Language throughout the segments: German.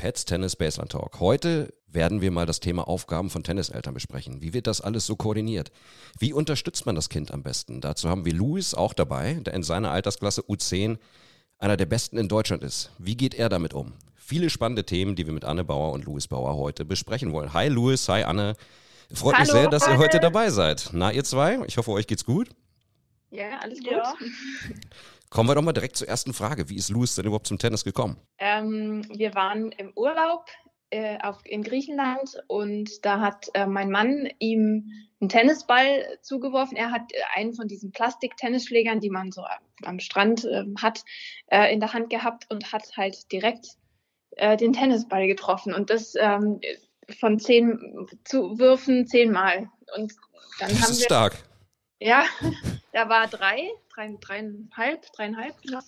Pets Tennis Baseline Talk. Heute werden wir mal das Thema Aufgaben von Tenniseltern besprechen. Wie wird das alles so koordiniert? Wie unterstützt man das Kind am besten? Dazu haben wir Luis auch dabei, der in seiner Altersklasse U10 einer der besten in Deutschland ist. Wie geht er damit um? Viele spannende Themen, die wir mit Anne Bauer und Luis Bauer heute besprechen wollen. Hi Luis, hi Anne. Freut Hallo, mich sehr, dass ihr heute dabei seid. Na, ihr zwei, ich hoffe, euch geht's gut. Ja, alles gut. Ja. Kommen wir doch mal direkt zur ersten Frage. Wie ist Louis denn überhaupt zum Tennis gekommen? Ähm, wir waren im Urlaub äh, auf, in Griechenland und da hat äh, mein Mann ihm einen Tennisball zugeworfen. Er hat äh, einen von diesen Plastik-Tennisschlägern, die man so am Strand ähm, hat, äh, in der Hand gehabt und hat halt direkt äh, den Tennisball getroffen. Und das ähm, von zehn Zuwürfen zehnmal. Und dann das haben ist wir, stark. Ja, da war drei, drei dreieinhalb, dreieinhalb. Ja.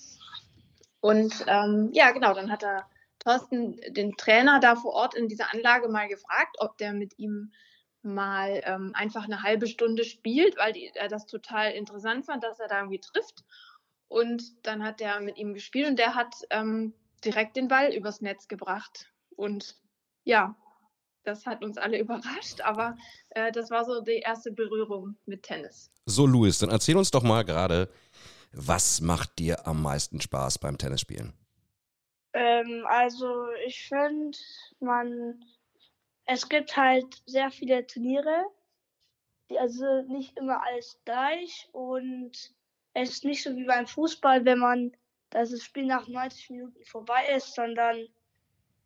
Und ähm, ja, genau, dann hat er Thorsten, den Trainer da vor Ort in dieser Anlage, mal gefragt, ob der mit ihm mal ähm, einfach eine halbe Stunde spielt, weil die, er das total interessant fand, dass er da irgendwie trifft. Und dann hat er mit ihm gespielt und der hat ähm, direkt den Ball übers Netz gebracht. Und ja, das hat uns alle überrascht, aber äh, das war so die erste Berührung mit Tennis. So, Luis, dann erzähl uns doch mal gerade, was macht dir am meisten Spaß beim Tennisspielen? Ähm, also, ich finde, man, es gibt halt sehr viele Turniere, die also nicht immer alles gleich und es ist nicht so wie beim Fußball, wenn man, dass das Spiel nach 90 Minuten vorbei ist, sondern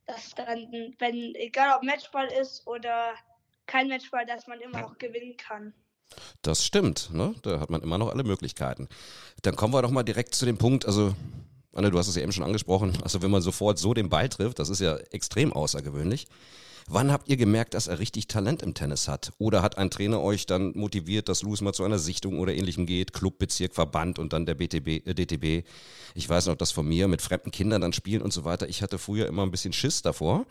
dass dann, wenn, egal ob Matchball ist oder kein Matchball, dass man immer noch gewinnen kann. Das stimmt, ne? Da hat man immer noch alle Möglichkeiten. Dann kommen wir doch mal direkt zu dem Punkt, also Anne, du hast es ja eben schon angesprochen, also wenn man sofort so den Ball trifft, das ist ja extrem außergewöhnlich. Wann habt ihr gemerkt, dass er richtig Talent im Tennis hat? Oder hat ein Trainer euch dann motiviert, dass Luis mal zu einer Sichtung oder ähnlichem geht, Club, Bezirk, Verband und dann der BTB, äh, DTB? Ich weiß noch, dass von mir mit fremden Kindern dann spielen und so weiter. Ich hatte früher immer ein bisschen Schiss davor.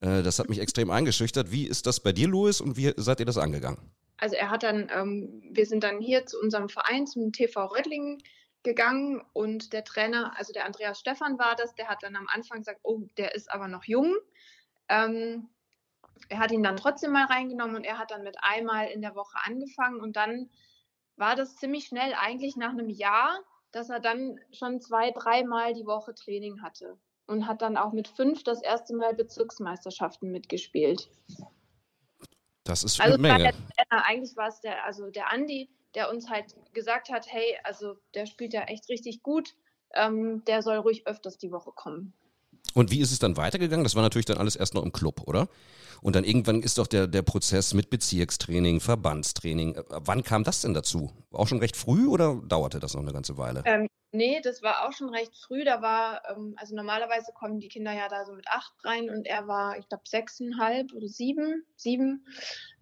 Äh, das hat mich extrem eingeschüchtert. Wie ist das bei dir, Luis, und wie seid ihr das angegangen? Also er hat dann, ähm, wir sind dann hier zu unserem Verein, zum TV Rödlingen gegangen und der Trainer, also der Andreas Stefan war das, der hat dann am Anfang gesagt, oh, der ist aber noch jung. Ähm, er hat ihn dann trotzdem mal reingenommen und er hat dann mit einmal in der Woche angefangen und dann war das ziemlich schnell, eigentlich nach einem Jahr, dass er dann schon zwei, dreimal die Woche Training hatte und hat dann auch mit fünf das erste Mal Bezirksmeisterschaften mitgespielt. Das ist also eine Menge. Der, eigentlich war es der, also der Andi, der uns halt gesagt hat, hey, also der spielt ja echt richtig gut, ähm, der soll ruhig öfters die Woche kommen. Und wie ist es dann weitergegangen? Das war natürlich dann alles erst noch im Club, oder? Und dann irgendwann ist doch der, der Prozess mit Bezirkstraining, Verbandstraining. Äh, wann kam das denn dazu? Auch schon recht früh oder dauerte das noch eine ganze Weile? Ähm, nee, das war auch schon recht früh. Da war, ähm, also normalerweise kommen die Kinder ja da so mit acht rein und er war, ich glaube, sechseinhalb oder sieben, sieben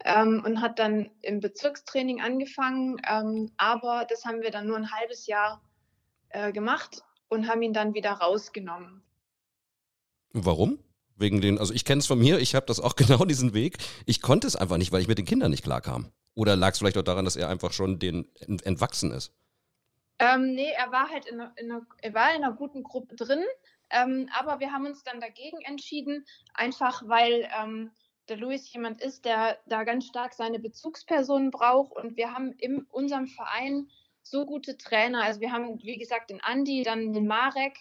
ähm, und hat dann im Bezirkstraining angefangen. Ähm, aber das haben wir dann nur ein halbes Jahr äh, gemacht und haben ihn dann wieder rausgenommen. Warum? Wegen den, also ich kenne es von mir, ich habe das auch genau diesen Weg. Ich konnte es einfach nicht, weil ich mit den Kindern nicht klarkam. Oder lag es vielleicht auch daran, dass er einfach schon den entwachsen ist? Ähm, nee, er war halt in einer, in einer, er war in einer guten Gruppe drin, ähm, aber wir haben uns dann dagegen entschieden, einfach weil ähm, der Luis jemand ist, der da ganz stark seine Bezugspersonen braucht und wir haben in unserem Verein so gute Trainer. Also wir haben, wie gesagt, den Andi, dann den Marek,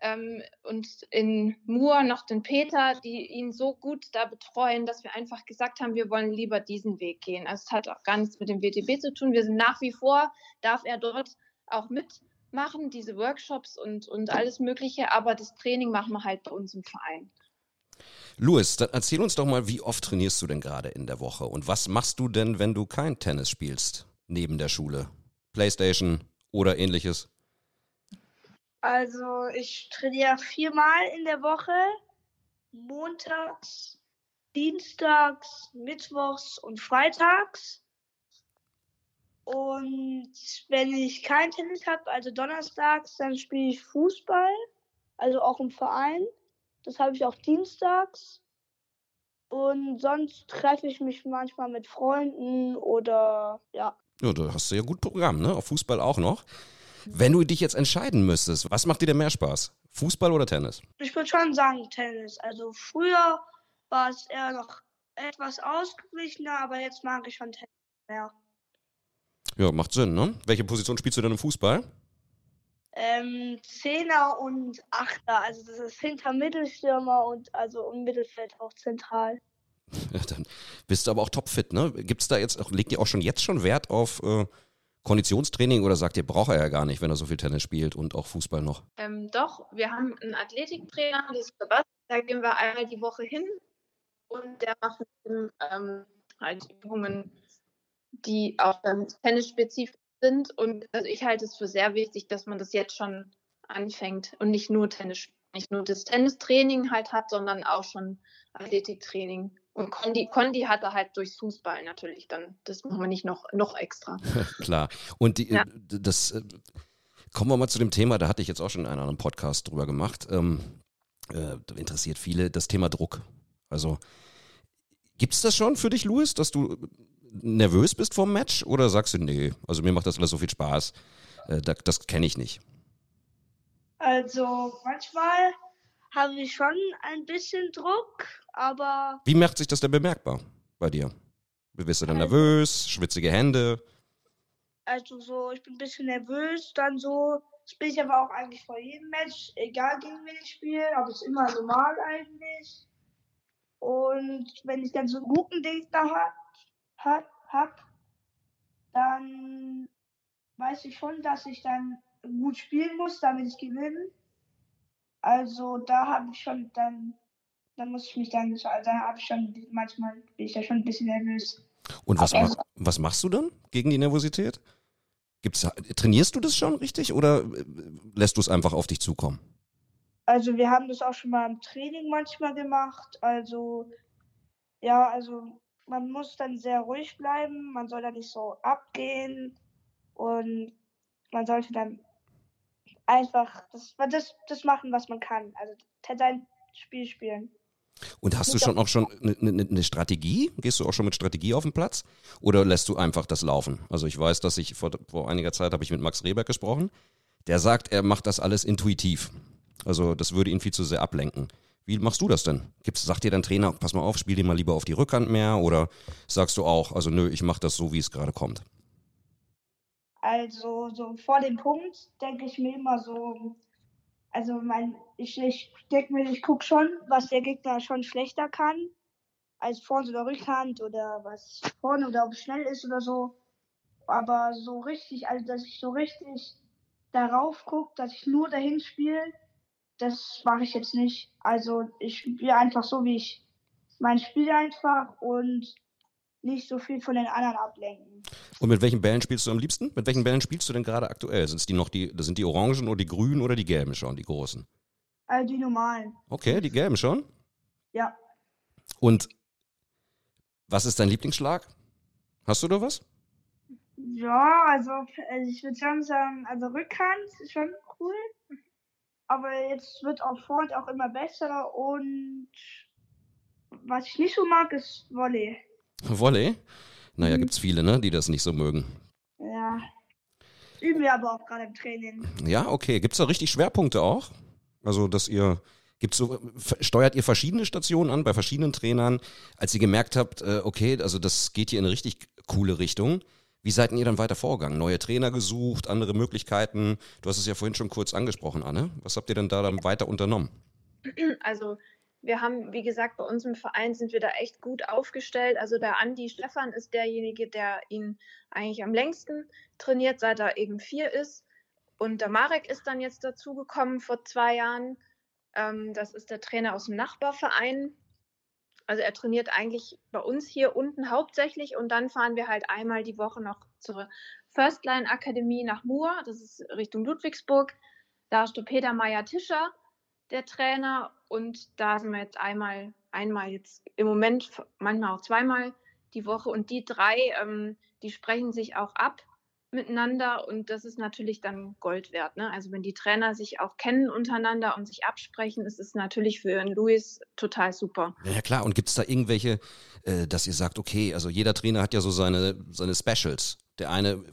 ähm, und in Mur noch den Peter, die ihn so gut da betreuen, dass wir einfach gesagt haben, wir wollen lieber diesen Weg gehen. Also es hat auch gar nichts mit dem WTB zu tun. Wir sind nach wie vor, darf er dort auch mitmachen, diese Workshops und, und alles Mögliche, aber das Training machen wir halt bei uns im Verein. Louis, dann erzähl uns doch mal, wie oft trainierst du denn gerade in der Woche und was machst du denn, wenn du kein Tennis spielst neben der Schule? Playstation oder ähnliches? Also ich trainiere viermal in der Woche. Montags, Dienstags, Mittwochs und Freitags. Und wenn ich kein Tennis habe, also donnerstags, dann spiele ich Fußball, also auch im Verein. Das habe ich auch dienstags. Und sonst treffe ich mich manchmal mit Freunden oder ja. Ja, da hast du ja gut Programm, ne? Auf Fußball auch noch. Wenn du dich jetzt entscheiden müsstest, was macht dir denn mehr Spaß? Fußball oder Tennis? Ich würde schon sagen Tennis. Also früher war es eher noch etwas ausgeglichener, aber jetzt mag ich schon Tennis mehr. Ja, macht Sinn, ne? Welche Position spielst du denn im Fußball? Ähm, Zehner und Achter, also das ist hinter Mittelstürmer und also im Mittelfeld auch zentral. Ja, dann bist du aber auch topfit, ne? Gibt's da jetzt auch, legt ihr auch schon jetzt schon Wert auf äh, Konditionstraining oder sagt ihr, braucht er ja gar nicht, wenn er so viel Tennis spielt und auch Fußball noch? Ähm, doch, wir haben einen Athletiktrainer, das ist Sebastian, da gehen wir einmal die Woche hin und der macht ähm, halt Übungen, die auch dann tennisspezifisch sind. Und also ich halte es für sehr wichtig, dass man das jetzt schon anfängt und nicht nur Tennis, nicht nur das Tennistraining halt hat, sondern auch schon Athletiktraining. Und Condi, Condi hat er halt durchs Fußball natürlich dann. Das machen wir nicht noch, noch extra. Klar. Und die, ja. das äh, kommen wir mal zu dem Thema, da hatte ich jetzt auch schon in einem anderen Podcast drüber gemacht. Ähm, äh, interessiert viele das Thema Druck. Also gibt es das schon für dich, Louis, dass du nervös bist vor dem Match oder sagst du, nee, also mir macht das alles so viel Spaß, äh, das, das kenne ich nicht? Also manchmal habe ich schon ein bisschen Druck, aber. Wie macht sich das denn bemerkbar bei dir? Bist du dann also, nervös, schwitzige Hände? Also so, ich bin ein bisschen nervös, dann so, das bin ich aber auch eigentlich vor jedem Match, egal gegen wen ich spiele, aber es ist immer normal eigentlich. Und wenn ich dann so einen guten Gegner habe, hab, hab, dann weiß ich schon, dass ich dann gut spielen muss, damit ich gewinne. Also da habe ich schon dann, dann muss ich mich dann, da habe ich schon manchmal bin ich ja schon ein bisschen nervös. Und was, ma was machst du dann gegen die Nervosität? Gibt's, trainierst du das schon richtig oder äh, lässt du es einfach auf dich zukommen? Also wir haben das auch schon mal im Training manchmal gemacht. Also ja, also man muss dann sehr ruhig bleiben, man soll da nicht so abgehen und man sollte dann einfach das, das, das machen, was man kann. Also sein Spiel spielen. Und hast du schon auch schon eine, eine, eine, Strategie? Gehst du auch schon mit Strategie auf den Platz? Oder lässt du einfach das laufen? Also ich weiß, dass ich vor, vor einiger Zeit habe ich mit Max Rehberg gesprochen. Der sagt, er macht das alles intuitiv. Also das würde ihn viel zu sehr ablenken. Wie machst du das denn? Gibt's, sagt dir dein Trainer, pass mal auf, spiel dir mal lieber auf die Rückhand mehr oder sagst du auch, also nö, ich mache das so, wie es gerade kommt? Also so vor dem Punkt denke ich mir immer so, also mein, ich, ich denke mir, ich gucke schon, was der Gegner schon schlechter kann als vorne oder Rückhand oder was vorne oder ob es schnell ist oder so. Aber so richtig, also dass ich so richtig darauf gucke, dass ich nur dahin spiele, das mache ich jetzt nicht. Also ich spiele einfach so, wie ich mein Spiel einfach und nicht so viel von den anderen ablenken. Und mit welchen Bällen spielst du am liebsten? Mit welchen Bällen spielst du denn gerade aktuell? Sind die noch die, sind die orangen oder die grünen oder die gelben schon, die großen? Also die normalen. Okay, die gelben schon? Ja. Und was ist dein Lieblingsschlag? Hast du da was? Ja, also, also ich würde schon sagen, also Rückhand ist schon cool aber jetzt wird auch Front auch immer besser und was ich nicht so mag, ist Volley. Volley? Naja, mhm. gibt es viele, ne, die das nicht so mögen. Ja. Üben wir aber auch gerade im Training. Ja, okay. Gibt es da richtig Schwerpunkte auch? Also, dass ihr, gibt's so, steuert ihr verschiedene Stationen an bei verschiedenen Trainern, als ihr gemerkt habt, äh, okay, also das geht hier in eine richtig coole Richtung. Wie seid ihr dann weiter vorgegangen? Neue Trainer gesucht, andere Möglichkeiten? Du hast es ja vorhin schon kurz angesprochen, Anne. Was habt ihr denn da dann weiter unternommen? Also wir haben, wie gesagt, bei uns im Verein sind wir da echt gut aufgestellt. Also der Andi Stefan ist derjenige, der ihn eigentlich am längsten trainiert, seit er eben vier ist. Und der Marek ist dann jetzt dazugekommen vor zwei Jahren. Ähm, das ist der Trainer aus dem Nachbarverein. Also er trainiert eigentlich bei uns hier unten hauptsächlich und dann fahren wir halt einmal die Woche noch zur First Line Akademie nach Mur, das ist Richtung Ludwigsburg. Da ist der Peter Meyer-Tischer, der Trainer, und da sind wir jetzt einmal, einmal jetzt im Moment, manchmal auch zweimal die Woche. Und die drei, ähm, die sprechen sich auch ab miteinander und das ist natürlich dann Gold wert. Ne? Also wenn die Trainer sich auch kennen untereinander und sich absprechen, ist es natürlich für Luis total super. Ja klar, und gibt es da irgendwelche, äh, dass ihr sagt, okay, also jeder Trainer hat ja so seine, seine Specials. Der eine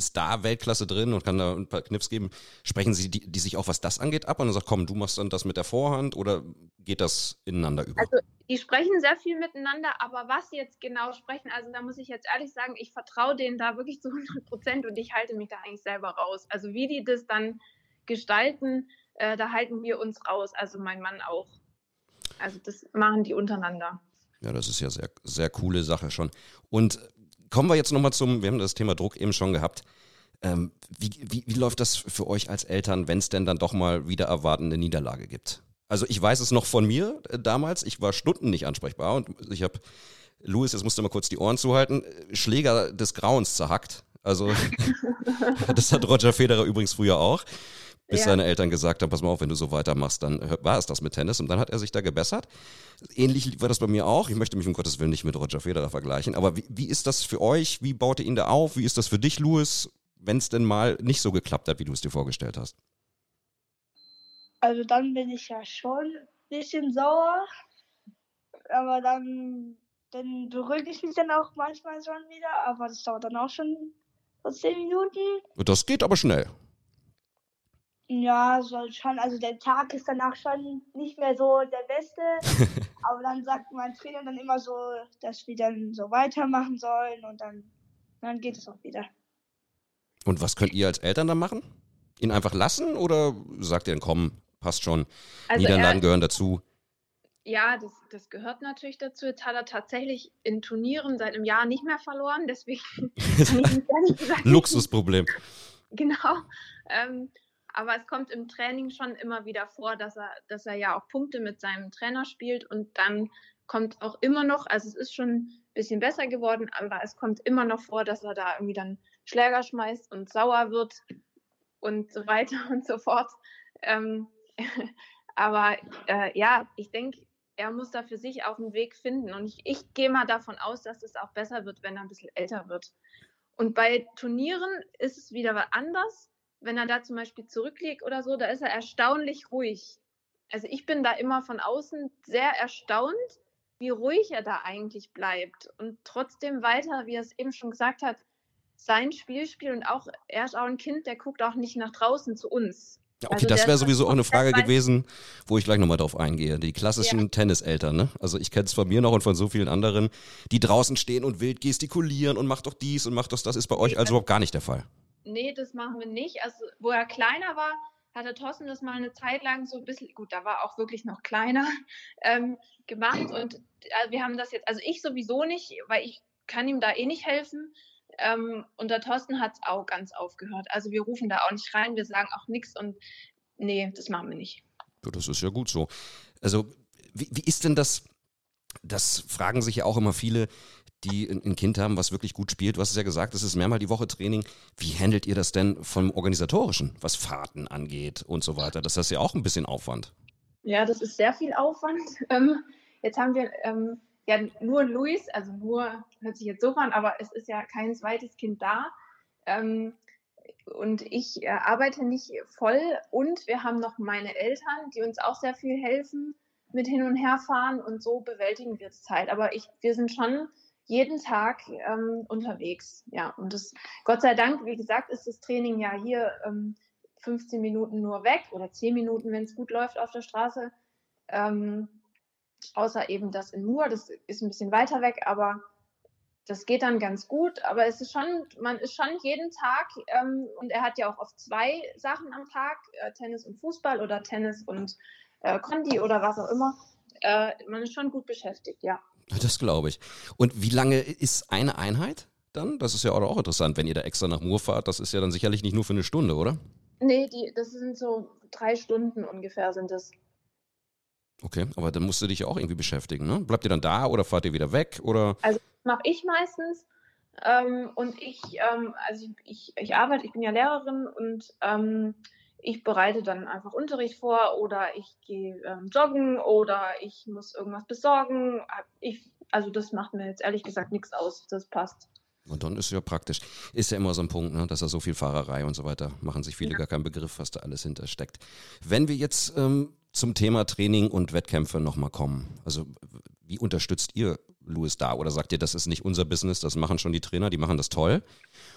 ist da Weltklasse drin und kann da ein paar Knips geben. Sprechen Sie die, die sich auch, was das angeht, ab und dann sagt, komm, du machst dann das mit der Vorhand oder geht das ineinander über? Also die sprechen sehr viel miteinander, aber was sie jetzt genau sprechen, also da muss ich jetzt ehrlich sagen, ich vertraue denen da wirklich zu 100 Prozent und ich halte mich da eigentlich selber raus. Also wie die das dann gestalten, äh, da halten wir uns raus, also mein Mann auch. Also das machen die untereinander. Ja, das ist ja sehr, sehr coole Sache schon. Und kommen wir jetzt nochmal zum, wir haben das Thema Druck eben schon gehabt. Ähm, wie, wie, wie läuft das für euch als Eltern, wenn es denn dann doch mal wieder erwartende Niederlage gibt? Also ich weiß es noch von mir äh, damals, ich war Stunden nicht ansprechbar und ich habe, Louis, jetzt musst du mal kurz die Ohren zuhalten, Schläger des Grauens zerhackt. Also das hat Roger Federer übrigens früher auch bis ja. seine Eltern gesagt haben, pass mal auf, wenn du so weitermachst, dann war es das mit Tennis. Und dann hat er sich da gebessert. Ähnlich war das bei mir auch. Ich möchte mich um Gottes Willen nicht mit Roger Federer vergleichen. Aber wie, wie ist das für euch? Wie baut ihr ihn da auf? Wie ist das für dich, Louis, wenn es denn mal nicht so geklappt hat, wie du es dir vorgestellt hast? Also dann bin ich ja schon ein bisschen sauer. Aber dann, dann beruhige ich mich dann auch manchmal schon wieder. Aber das dauert dann auch schon so zehn Minuten. Das geht aber schnell. Ja, soll schon. Also der Tag ist danach schon nicht mehr so der beste. aber dann sagt mein Trainer dann immer so, dass wir dann so weitermachen sollen und dann, dann geht es auch wieder. Und was könnt ihr als Eltern dann machen? Ihn einfach lassen oder sagt ihr dann, komm, passt schon, also Niederlagen er, gehören dazu? Ja, das, das gehört natürlich dazu. Jetzt hat er tatsächlich in Turnieren seit einem Jahr nicht mehr verloren, deswegen Luxusproblem. Genau. Ähm, aber es kommt im Training schon immer wieder vor, dass er, dass er ja auch Punkte mit seinem Trainer spielt und dann kommt auch immer noch, also es ist schon ein bisschen besser geworden, aber es kommt immer noch vor, dass er da irgendwie dann Schläger schmeißt und sauer wird und so weiter und so fort. Ähm, aber äh, ja, ich denke, er muss da für sich auch einen Weg finden und ich, ich gehe mal davon aus, dass es auch besser wird, wenn er ein bisschen älter wird. Und bei Turnieren ist es wieder anders wenn er da zum Beispiel zurückliegt oder so, da ist er erstaunlich ruhig. Also ich bin da immer von außen sehr erstaunt, wie ruhig er da eigentlich bleibt und trotzdem weiter, wie er es eben schon gesagt hat, sein Spiel spielt und auch, er ist auch ein Kind, der guckt auch nicht nach draußen zu uns. Ja, okay, also das wäre sowieso auch eine Frage gewesen, wo ich gleich nochmal drauf eingehe. Die klassischen ja. Tenniseltern, ne? Also ich kenne es von mir noch und von so vielen anderen, die draußen stehen und wild gestikulieren und macht doch dies und macht doch das. Ist bei euch also überhaupt gar nicht der Fall nee, das machen wir nicht. Also, wo er kleiner war, hatte Thorsten das mal eine Zeit lang so ein bisschen, gut, da war auch wirklich noch kleiner, ähm, gemacht. Und äh, wir haben das jetzt, also ich sowieso nicht, weil ich kann ihm da eh nicht helfen. Ähm, und der Thorsten hat es auch ganz aufgehört. Also wir rufen da auch nicht rein, wir sagen auch nichts und nee, das machen wir nicht. Ja, das ist ja gut so. Also, wie, wie ist denn das? Das fragen sich ja auch immer viele, die ein Kind haben, was wirklich gut spielt. Du hast es ja gesagt, es ist mehrmal die Woche Training. Wie handelt ihr das denn vom Organisatorischen, was Fahrten angeht und so weiter? Das ist ja auch ein bisschen Aufwand. Ja, das ist sehr viel Aufwand. Ähm, jetzt haben wir ähm, ja nur Luis, also nur, hört sich jetzt so an, aber es ist ja kein zweites Kind da. Ähm, und ich äh, arbeite nicht voll und wir haben noch meine Eltern, die uns auch sehr viel helfen mit hin und herfahren und so bewältigen wir die Zeit. Aber ich, wir sind schon jeden Tag ähm, unterwegs. Ja, und das, Gott sei Dank, wie gesagt, ist das Training ja hier ähm, 15 Minuten nur weg oder 10 Minuten, wenn es gut läuft auf der Straße. Ähm, außer eben das in Mur, das ist ein bisschen weiter weg, aber das geht dann ganz gut. Aber es ist schon, man ist schon jeden Tag, ähm, und er hat ja auch oft zwei Sachen am Tag, äh, Tennis und Fußball oder Tennis und äh, Kondi oder was auch immer. Äh, man ist schon gut beschäftigt, ja. Das glaube ich. Und wie lange ist eine Einheit dann? Das ist ja auch interessant, wenn ihr da extra nach Mur fahrt. Das ist ja dann sicherlich nicht nur für eine Stunde, oder? Nee, die, das sind so drei Stunden ungefähr sind das. Okay, aber dann musst du dich ja auch irgendwie beschäftigen, ne? Bleibt ihr dann da oder fahrt ihr wieder weg? Oder? Also mache ich meistens. Ähm, und ich, ähm, also ich, ich, arbeite, ich bin ja Lehrerin und ähm, ich bereite dann einfach Unterricht vor oder ich gehe ähm, joggen oder ich muss irgendwas besorgen. Ich, also das macht mir jetzt ehrlich gesagt nichts aus. Das passt. Und dann ist es ja praktisch. Ist ja immer so ein Punkt, ne, dass er so viel Fahrerei und so weiter machen sich viele ja. gar keinen Begriff, was da alles hintersteckt. Wenn wir jetzt ähm, zum Thema Training und Wettkämpfe nochmal kommen, also wie unterstützt ihr Louis da? Oder sagt ihr, das ist nicht unser Business, das machen schon die Trainer, die machen das toll?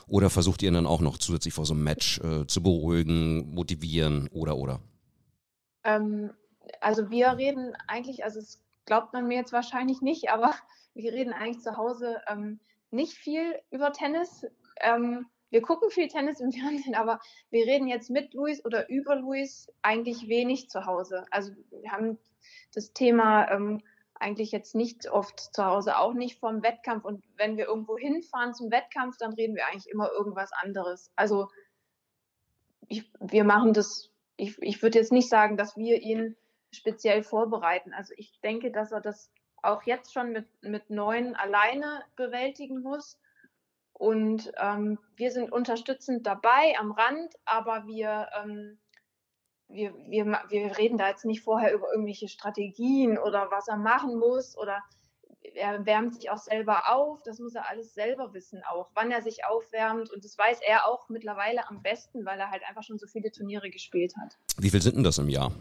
Oder versucht ihr ihn dann auch noch zusätzlich vor so einem Match äh, zu beruhigen, motivieren oder oder? Ähm, also wir reden eigentlich, also es glaubt man mir jetzt wahrscheinlich nicht, aber wir reden eigentlich zu Hause ähm, nicht viel über Tennis. Ähm, wir gucken viel Tennis im Fernsehen, aber wir reden jetzt mit Luis oder über Luis eigentlich wenig zu Hause. Also wir haben das Thema ähm, eigentlich jetzt nicht oft zu Hause, auch nicht vom Wettkampf. Und wenn wir irgendwo hinfahren zum Wettkampf, dann reden wir eigentlich immer irgendwas anderes. Also ich, wir machen das, ich, ich würde jetzt nicht sagen, dass wir ihn speziell vorbereiten. Also ich denke, dass er das auch jetzt schon mit, mit neun alleine bewältigen muss. Und ähm, wir sind unterstützend dabei am Rand, aber wir, ähm, wir, wir, wir reden da jetzt nicht vorher über irgendwelche Strategien oder was er machen muss oder er wärmt sich auch selber auf. Das muss er alles selber wissen, auch wann er sich aufwärmt. Und das weiß er auch mittlerweile am besten, weil er halt einfach schon so viele Turniere gespielt hat. Wie viel sind denn das im Jahr?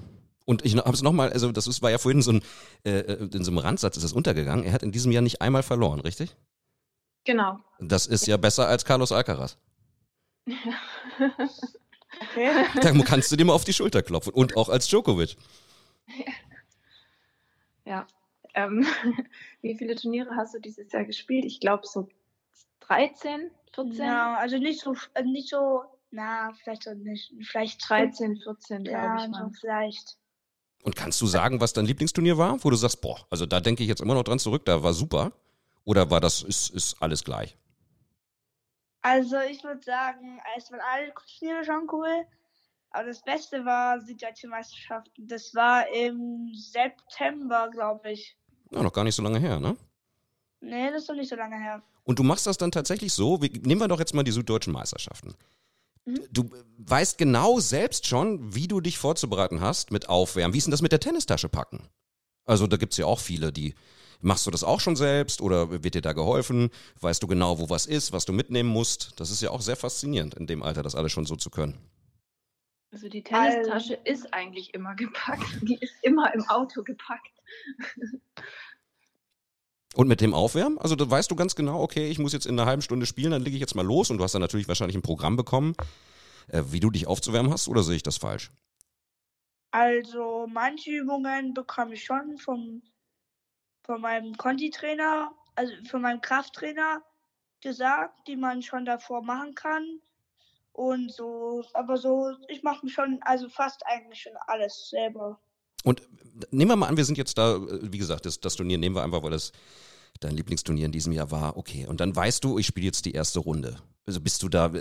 Und ich habe es nochmal, also das ist, war ja vorhin so ein, äh, äh, in so einem Randsatz ist das untergegangen. Er hat in diesem Jahr nicht einmal verloren, richtig? Genau. Das ist ja besser als Carlos Alcaraz. okay. Da kannst du dir mal auf die Schulter klopfen. Und auch als Djokovic. Ja. Ähm, wie viele Turniere hast du dieses Jahr gespielt? Ich glaube so 13, 14? Ja, also nicht so, äh, nicht so, na, vielleicht so nicht, vielleicht 13, 14, glaube ja, ich. so Mal. vielleicht. Und kannst du sagen, was dein Lieblingsturnier war, wo du sagst, boah, also da denke ich jetzt immer noch dran zurück, da war super? Oder war das, ist, ist alles gleich? Also ich würde sagen, es waren alle Turniere schon cool. Aber das Beste war Süddeutsche Meisterschaft. Das war im September, glaube ich. Ja, noch gar nicht so lange her, ne? Nee, das ist noch nicht so lange her. Und du machst das dann tatsächlich so, wie, nehmen wir doch jetzt mal die süddeutschen Meisterschaften. Mhm. Du weißt genau selbst schon, wie du dich vorzubereiten hast mit Aufwärmen. Wie ist denn das mit der Tennistasche packen? Also da gibt's ja auch viele, die Machst du das auch schon selbst oder wird dir da geholfen? Weißt du genau, wo was ist, was du mitnehmen musst? Das ist ja auch sehr faszinierend, in dem Alter das alles schon so zu können. Also die Tennistasche ist eigentlich immer gepackt. Die ist immer im Auto gepackt. Und mit dem Aufwärmen? Also da weißt du ganz genau, okay, ich muss jetzt in einer halben Stunde spielen, dann lege ich jetzt mal los und du hast dann natürlich wahrscheinlich ein Programm bekommen, äh, wie du dich aufzuwärmen hast, oder sehe ich das falsch? Also manche Übungen bekomme ich schon vom, von meinem Conti-Trainer, also von meinem Krafttrainer gesagt, die man schon davor machen kann. Und so, aber so, ich mache schon, also fast eigentlich schon alles selber. Und nehmen wir mal an, wir sind jetzt da, wie gesagt, das, das Turnier nehmen wir einfach, weil das dein Lieblingsturnier in diesem Jahr war. Okay, und dann weißt du, ich spiele jetzt die erste Runde. Also bist du da,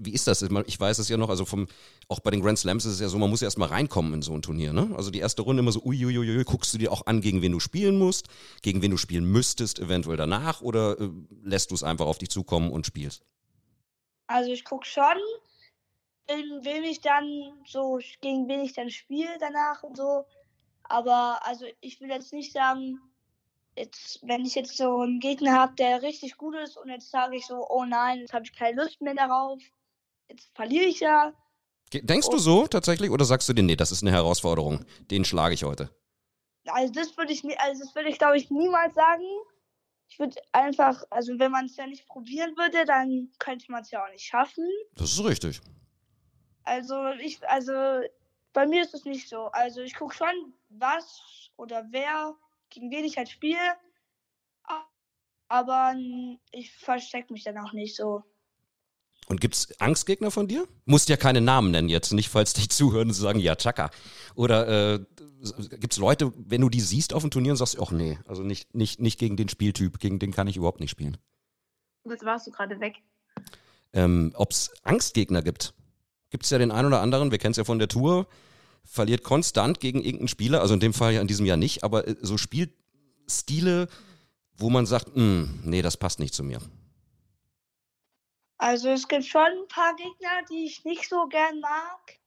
wie ist das? Ich weiß es ja noch, also vom, auch bei den Grand Slams ist es ja so, man muss ja erstmal reinkommen in so ein Turnier, ne? Also die erste Runde immer so, uiuiui, guckst du dir auch an, gegen wen du spielen musst, gegen wen du spielen müsstest, eventuell danach, oder äh, lässt du es einfach auf dich zukommen und spielst? Also ich gucke schon, in wem ich dann so, gegen wen ich dann spiele danach und so. Aber also ich will jetzt nicht sagen, jetzt, wenn ich jetzt so einen Gegner habe, der richtig gut ist und jetzt sage ich so, oh nein, jetzt habe ich keine Lust mehr darauf, jetzt verliere ich ja. Denkst du so tatsächlich oder sagst du dir, nee, das ist eine Herausforderung, den schlage ich heute? Also das würde ich, also das würde ich glaube ich niemals sagen. Ich würde einfach, also wenn man es ja nicht probieren würde, dann könnte man es ja auch nicht schaffen. Das ist richtig. Also ich, also bei mir ist es nicht so. Also ich gucke schon, was oder wer, gegen wen ich halt spiele. Aber ich verstecke mich dann auch nicht so. Und gibt's Angstgegner von dir? Musst ja keine Namen nennen jetzt, nicht falls dich zuhören und sagen, ja, Chaka. Oder äh, gibt's Leute, wenn du die siehst auf dem Turnier und sagst, ach nee, also nicht, nicht, nicht gegen den Spieltyp, gegen den kann ich überhaupt nicht spielen. Jetzt warst du gerade weg. Ähm, ob's Angstgegner gibt? Gibt es ja den einen oder anderen, wir kennen es ja von der Tour, verliert konstant gegen irgendeinen Spieler, also in dem Fall ja in diesem Jahr nicht, aber äh, so Spielstile, wo man sagt, hm, nee, das passt nicht zu mir. Also es gibt schon ein paar Gegner, die ich nicht so gern mag,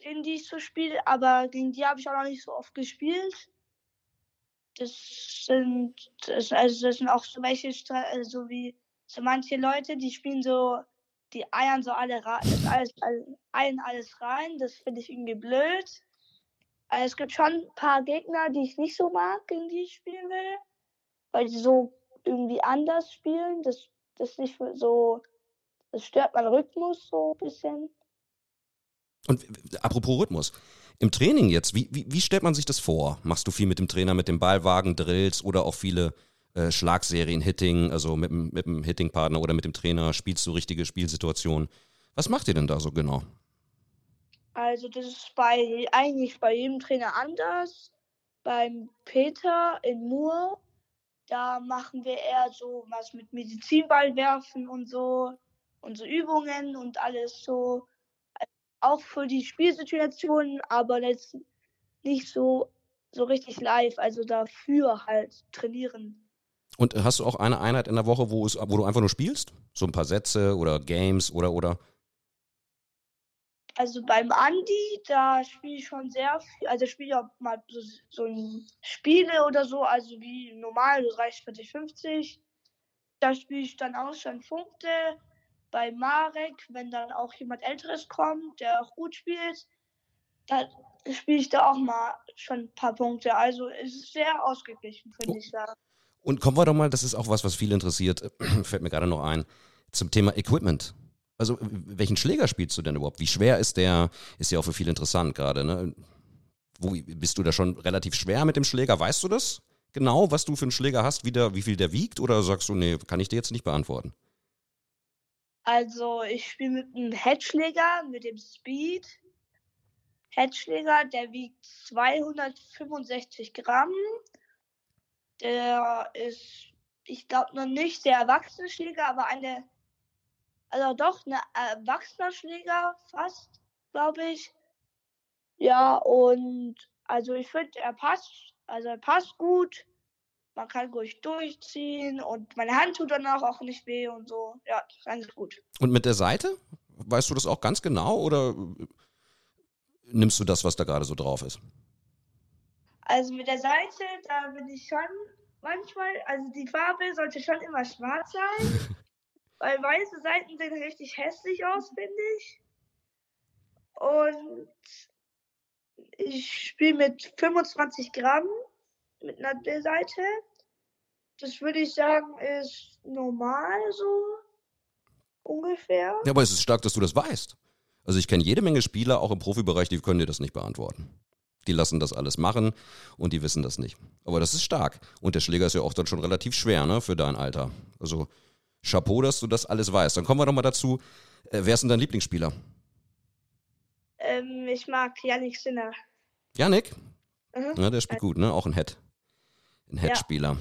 in die ich so spiele, aber gegen die habe ich auch noch nicht so oft gespielt. Das sind, das, also das sind auch so welche, also so wie so manche Leute, die spielen so die eiern so alle rein, alles, eiern alles rein. Das finde ich irgendwie blöd. Also es gibt schon ein paar Gegner, die ich nicht so mag, gegen die ich spielen will. Weil die so irgendwie anders spielen. Das, das nicht so, das stört meinen Rhythmus so ein bisschen. Und apropos Rhythmus, im Training jetzt, wie, wie, wie stellt man sich das vor? Machst du viel mit dem Trainer, mit dem Ballwagen, Drills oder auch viele äh, Schlagserien, Hitting, also mit, mit dem Hitting-Partner oder mit dem Trainer? Spielst du richtige Spielsituationen? Was macht ihr denn da so genau? Also das ist bei eigentlich bei jedem Trainer anders. Beim Peter in Mur, da machen wir eher so was mit Medizinball werfen und so, unsere Übungen und alles so auch für die Spielsituationen, aber jetzt nicht so, so richtig live, also dafür halt trainieren. Und hast du auch eine Einheit in der Woche, wo, es, wo du einfach nur spielst? So ein paar Sätze oder Games oder oder? Also beim Andi, da spiele ich schon sehr viel, also spiele ich auch mal so, so Spiele oder so, also wie normal, so 30, 40, 50. Da spiele ich dann auch schon Punkte bei Marek, wenn dann auch jemand Älteres kommt, der auch gut spielt, dann spiele ich da auch mal schon ein paar Punkte. Also es ist sehr ausgeglichen, finde ich sagen. Und kommen wir doch mal, das ist auch was, was viele interessiert, fällt mir gerade noch ein, zum Thema Equipment. Also welchen Schläger spielst du denn überhaupt? Wie schwer ist der? Ist ja auch für viele interessant gerade. Ne? Wo, bist du da schon relativ schwer mit dem Schläger? Weißt du das genau, was du für einen Schläger hast, wie, der, wie viel der wiegt? Oder sagst du, nee, kann ich dir jetzt nicht beantworten? Also ich spiele mit einem Headschläger, mit dem Speed. Headschläger, der wiegt 265 Gramm. Der ist, ich glaube, noch nicht der erwachsene Schläger, aber eine, also doch, ein erwachsener Schläger fast, glaube ich. Ja, und also ich finde, er passt, also er passt gut man kann ruhig durchziehen und meine Hand tut danach auch nicht weh und so. Ja, das ist eigentlich gut. Und mit der Seite? Weißt du das auch ganz genau oder nimmst du das, was da gerade so drauf ist? Also mit der Seite, da bin ich schon manchmal, also die Farbe sollte schon immer schwarz sein, weil weiße Seiten sehen richtig hässlich aus, finde ich. Und ich spiele mit 25 Gramm mit einer Seite. Das würde ich sagen, ist normal so. Ungefähr. Ja, aber es ist stark, dass du das weißt. Also ich kenne jede Menge Spieler, auch im Profibereich, die können dir das nicht beantworten. Die lassen das alles machen und die wissen das nicht. Aber das ist stark. Und der Schläger ist ja auch dann schon relativ schwer, ne, für dein Alter. Also Chapeau, dass du das alles weißt. Dann kommen wir doch mal dazu. Äh, wer ist denn dein Lieblingsspieler? Ähm, ich mag Yannick Sinner. Yannick? Mhm. Ja, der spielt gut, ne? Auch ein Head. Ein Headspieler. Ja.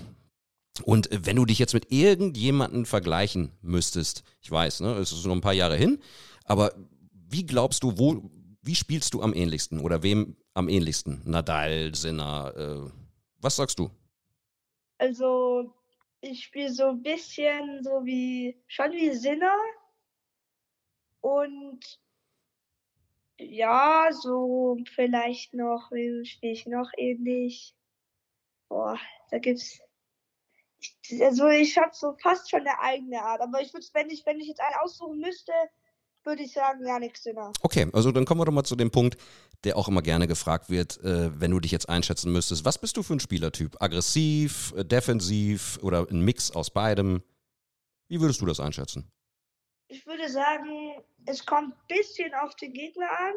Und wenn du dich jetzt mit irgendjemandem vergleichen müsstest, ich weiß, ne, es ist noch ein paar Jahre hin, aber wie glaubst du, wo, wie spielst du am ähnlichsten oder wem am ähnlichsten? Nadal, Sinner, äh, was sagst du? Also, ich spiele so ein bisschen so wie, schon wie Sinner und ja, so vielleicht noch, wem spiele ich noch ähnlich? Boah, da gibt's also ich habe so fast schon eine eigene Art. Aber ich würde, wenn ich, wenn ich jetzt einen aussuchen müsste, würde ich sagen, ja, nichts Sinner. Okay, also dann kommen wir doch mal zu dem Punkt, der auch immer gerne gefragt wird, äh, wenn du dich jetzt einschätzen müsstest. Was bist du für ein Spielertyp? Aggressiv, äh, defensiv oder ein Mix aus beidem? Wie würdest du das einschätzen? Ich würde sagen, es kommt ein bisschen auf den Gegner an.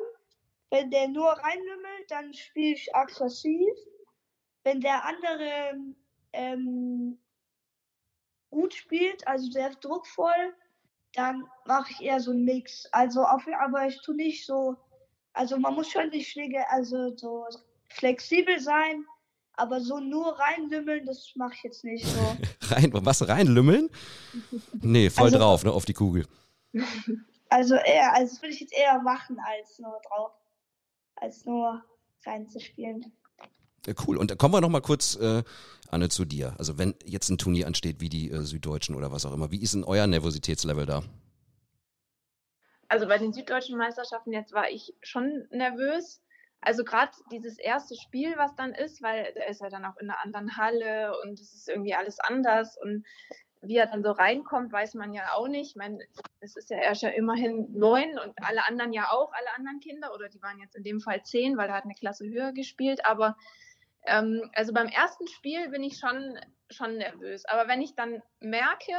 Wenn der nur reinlümmelt, dann spiele ich aggressiv. Wenn der andere ähm, gut spielt, also sehr druckvoll, dann mache ich eher so einen Mix. Also auf, aber ich tue nicht so, also man muss schon die Schläge, also so flexibel sein, aber so nur reinlümmeln, das mache ich jetzt nicht so. Rein, was reinlümmeln? Nee, voll also, drauf, ne, auf die Kugel. Also eher, also das würde ich jetzt eher machen, als nur drauf, als nur reinzuspielen. Ja, cool. Und da kommen wir noch mal kurz äh, Anne, zu dir. Also wenn jetzt ein Turnier ansteht, wie die äh, Süddeutschen oder was auch immer, wie ist denn euer Nervositätslevel da? Also bei den süddeutschen Meisterschaften jetzt war ich schon nervös. Also gerade dieses erste Spiel, was dann ist, weil er ist ja dann auch in einer anderen Halle und es ist irgendwie alles anders und wie er dann so reinkommt, weiß man ja auch nicht. Ich meine, es ist ja erst ja immerhin neun und alle anderen ja auch, alle anderen Kinder oder die waren jetzt in dem Fall zehn, weil er hat eine Klasse höher gespielt, aber Ähm, also beim ersten Spiel bin ich schon, schon nervös. Aber wenn ich dann merke,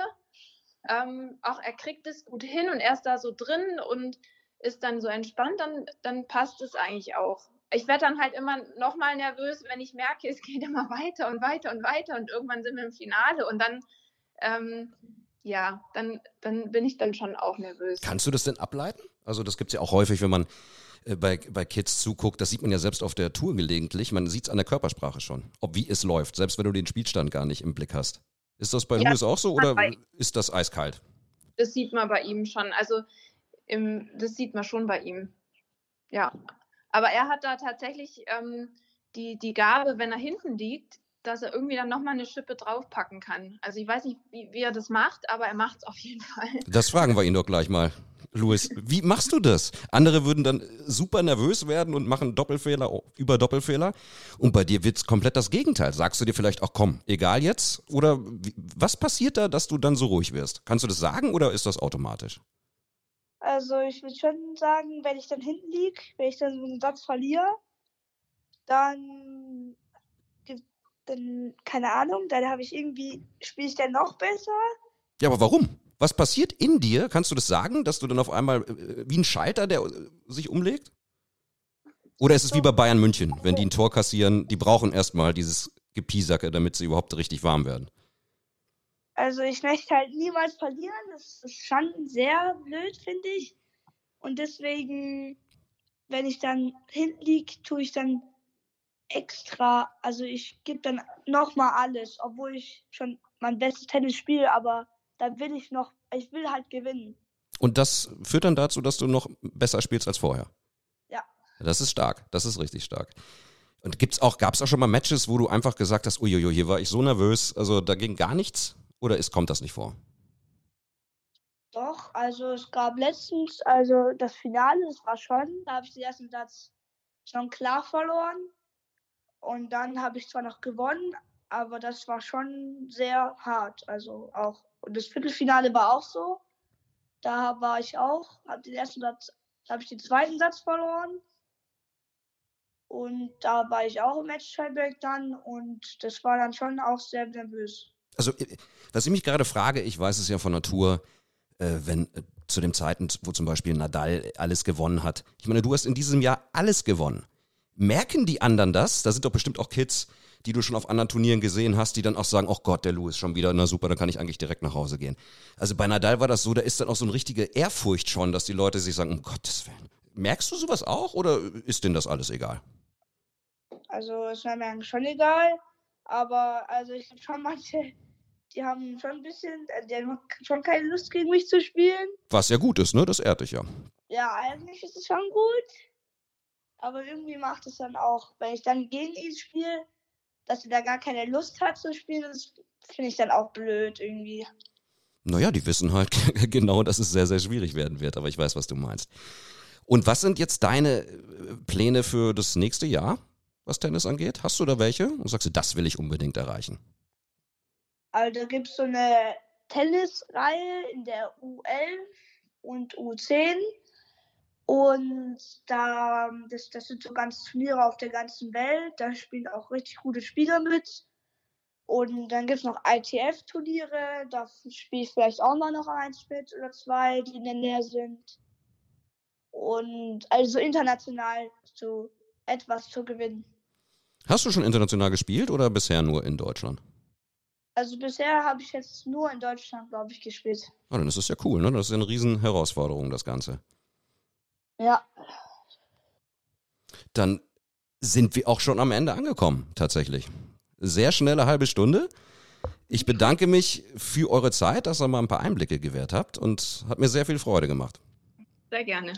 ähm, auch er kriegt es gut hin und er ist da so drin und ist dann so entspannt, dann, dann passt es eigentlich auch. Ich werde dann halt immer noch mal nervös, wenn ich merke, es geht immer weiter und weiter und weiter und irgendwann sind wir im Finale und dann, ähm, ja, dann, dann bin ich dann schon auch nervös. Kannst du das denn ableiten? Also das gibt es ja auch häufig, wenn man äh, bei, bei Kids zuguckt, das sieht man ja selbst auf der Tour gelegentlich, man sieht es an der Körpersprache schon, ob wie es läuft, selbst wenn du den Spielstand gar nicht im Blick hast. Ist das bei ja, Louis auch so oder ist das eiskalt? Das sieht man bei ihm schon. Also im, das sieht man schon bei ihm. Ja. Aber er hat da tatsächlich ähm, die, die Gabe, wenn er hinten liegt, dass er irgendwie dann nochmal eine Schippe draufpacken kann. Also ich weiß nicht, wie, wie er das macht, aber er macht es auf jeden Fall. Das fragen wir ihn doch gleich mal. Louis, wie machst du das? Andere würden dann super nervös werden und machen Doppelfehler über Doppelfehler. Und bei dir wird es komplett das Gegenteil. Sagst du dir vielleicht auch, komm, egal jetzt? Oder wie, was passiert da, dass du dann so ruhig wirst? Kannst du das sagen oder ist das automatisch? Also ich würde schon sagen, wenn ich dann hinten liege, wenn ich dann so einen Satz verliere, dann, dann keine Ahnung, dann habe ich irgendwie, spiele ich dann noch besser. Ja, aber warum? Was passiert in dir? Kannst du das sagen, dass du dann auf einmal äh, wie ein Schalter, der äh, sich umlegt? Oder ist es wie bei Bayern München, wenn die ein Tor kassieren, die brauchen erstmal dieses Gepiesacke, damit sie überhaupt richtig warm werden? Also ich möchte halt niemals verlieren. Das ist schon sehr blöd, finde ich. Und deswegen, wenn ich dann hinten liege, tue ich dann extra, also ich gebe dann nochmal alles, obwohl ich schon mein bestes Tennis spiele, aber dann will ich noch, ich will halt gewinnen. Und das führt dann dazu, dass du noch besser spielst als vorher. Ja. Das ist stark. Das ist richtig stark. Und gibt's auch, gab es auch schon mal Matches, wo du einfach gesagt hast, uiuiui, hier war ich so nervös, also da ging gar nichts? Oder ist, kommt das nicht vor? Doch, also es gab letztens, also das Finale, das war schon, da habe ich den ersten Satz schon klar verloren. Und dann habe ich zwar noch gewonnen, aber das war schon sehr hart. Also auch und das Viertelfinale war auch so. Da war ich auch, habe den ersten Satz, habe ich den zweiten Satz verloren. Und da war ich auch im Match Tiebreak dann und das war dann schon auch sehr nervös. Also, was ich mich gerade frage, ich weiß es ja von Natur, äh, wenn äh, zu dem Zeiten, wo zum Beispiel Nadal alles gewonnen hat. Ich meine, du hast in diesem Jahr alles gewonnen. Merken die anderen das? Da sind doch bestimmt auch Kids, die du schon auf anderen Turnieren gesehen hast, die dann auch sagen, oh Gott, der Lewis schon wieder, na super, dann kann ich eigentlich direkt nach Hause gehen. Also bei Nadal war das so, da ist dann auch so eine richtige Ehrfurcht schon, dass die Leute sich sagen, um Gottes Willen. Merkst du sowas auch oder ist denen das alles egal? Also es wäre mir eigentlich schon egal, aber also ich habe schon manche, die haben schon ein bisschen, äh, die haben schon keine Lust gegen mich zu spielen. Was ja gut ist, ne? Das ehrt dich ja. Ja, eigentlich ist es schon gut. Aber irgendwie macht es dann auch, wenn ich dann gegen ihn spiele, dass er da gar keine Lust hat zu spielen, das finde ich dann auch blöd irgendwie. Naja, die wissen halt genau, dass es sehr, sehr schwierig werden wird, aber ich weiß, was du meinst. Und was sind jetzt deine äh, Pläne für das nächste Jahr, was Tennis angeht? Hast du da welche? Und sagst du, das will ich unbedingt erreichen? Also da gibt es so eine Tennisreihe in der U11 und U10. Und da, das, das sind so ganz Turniere auf der ganzen Welt. Da spielen auch richtig gute Spieler mit. Und dann gibt es noch ITF-Turniere. Da spiele ich vielleicht auch mal noch eins mit oder zwei, die in der Nähe sind. Und also international so etwas zu gewinnen. Hast du schon international gespielt oder bisher nur in Deutschland? Also bisher habe ich jetzt nur in Deutschland, glaube ich, gespielt. Oh, dann ist das ja cool, ne? Das ist ja eine riesen Herausforderung, das Ganze. Ja. Dann sind wir auch schon am Ende angekommen, tatsächlich. Sehr schnelle halbe Stunde. Ich bedanke mich für eure Zeit, dass ihr mal ein paar Einblicke gewährt habt und hat mir sehr viel Freude gemacht. Sehr gerne.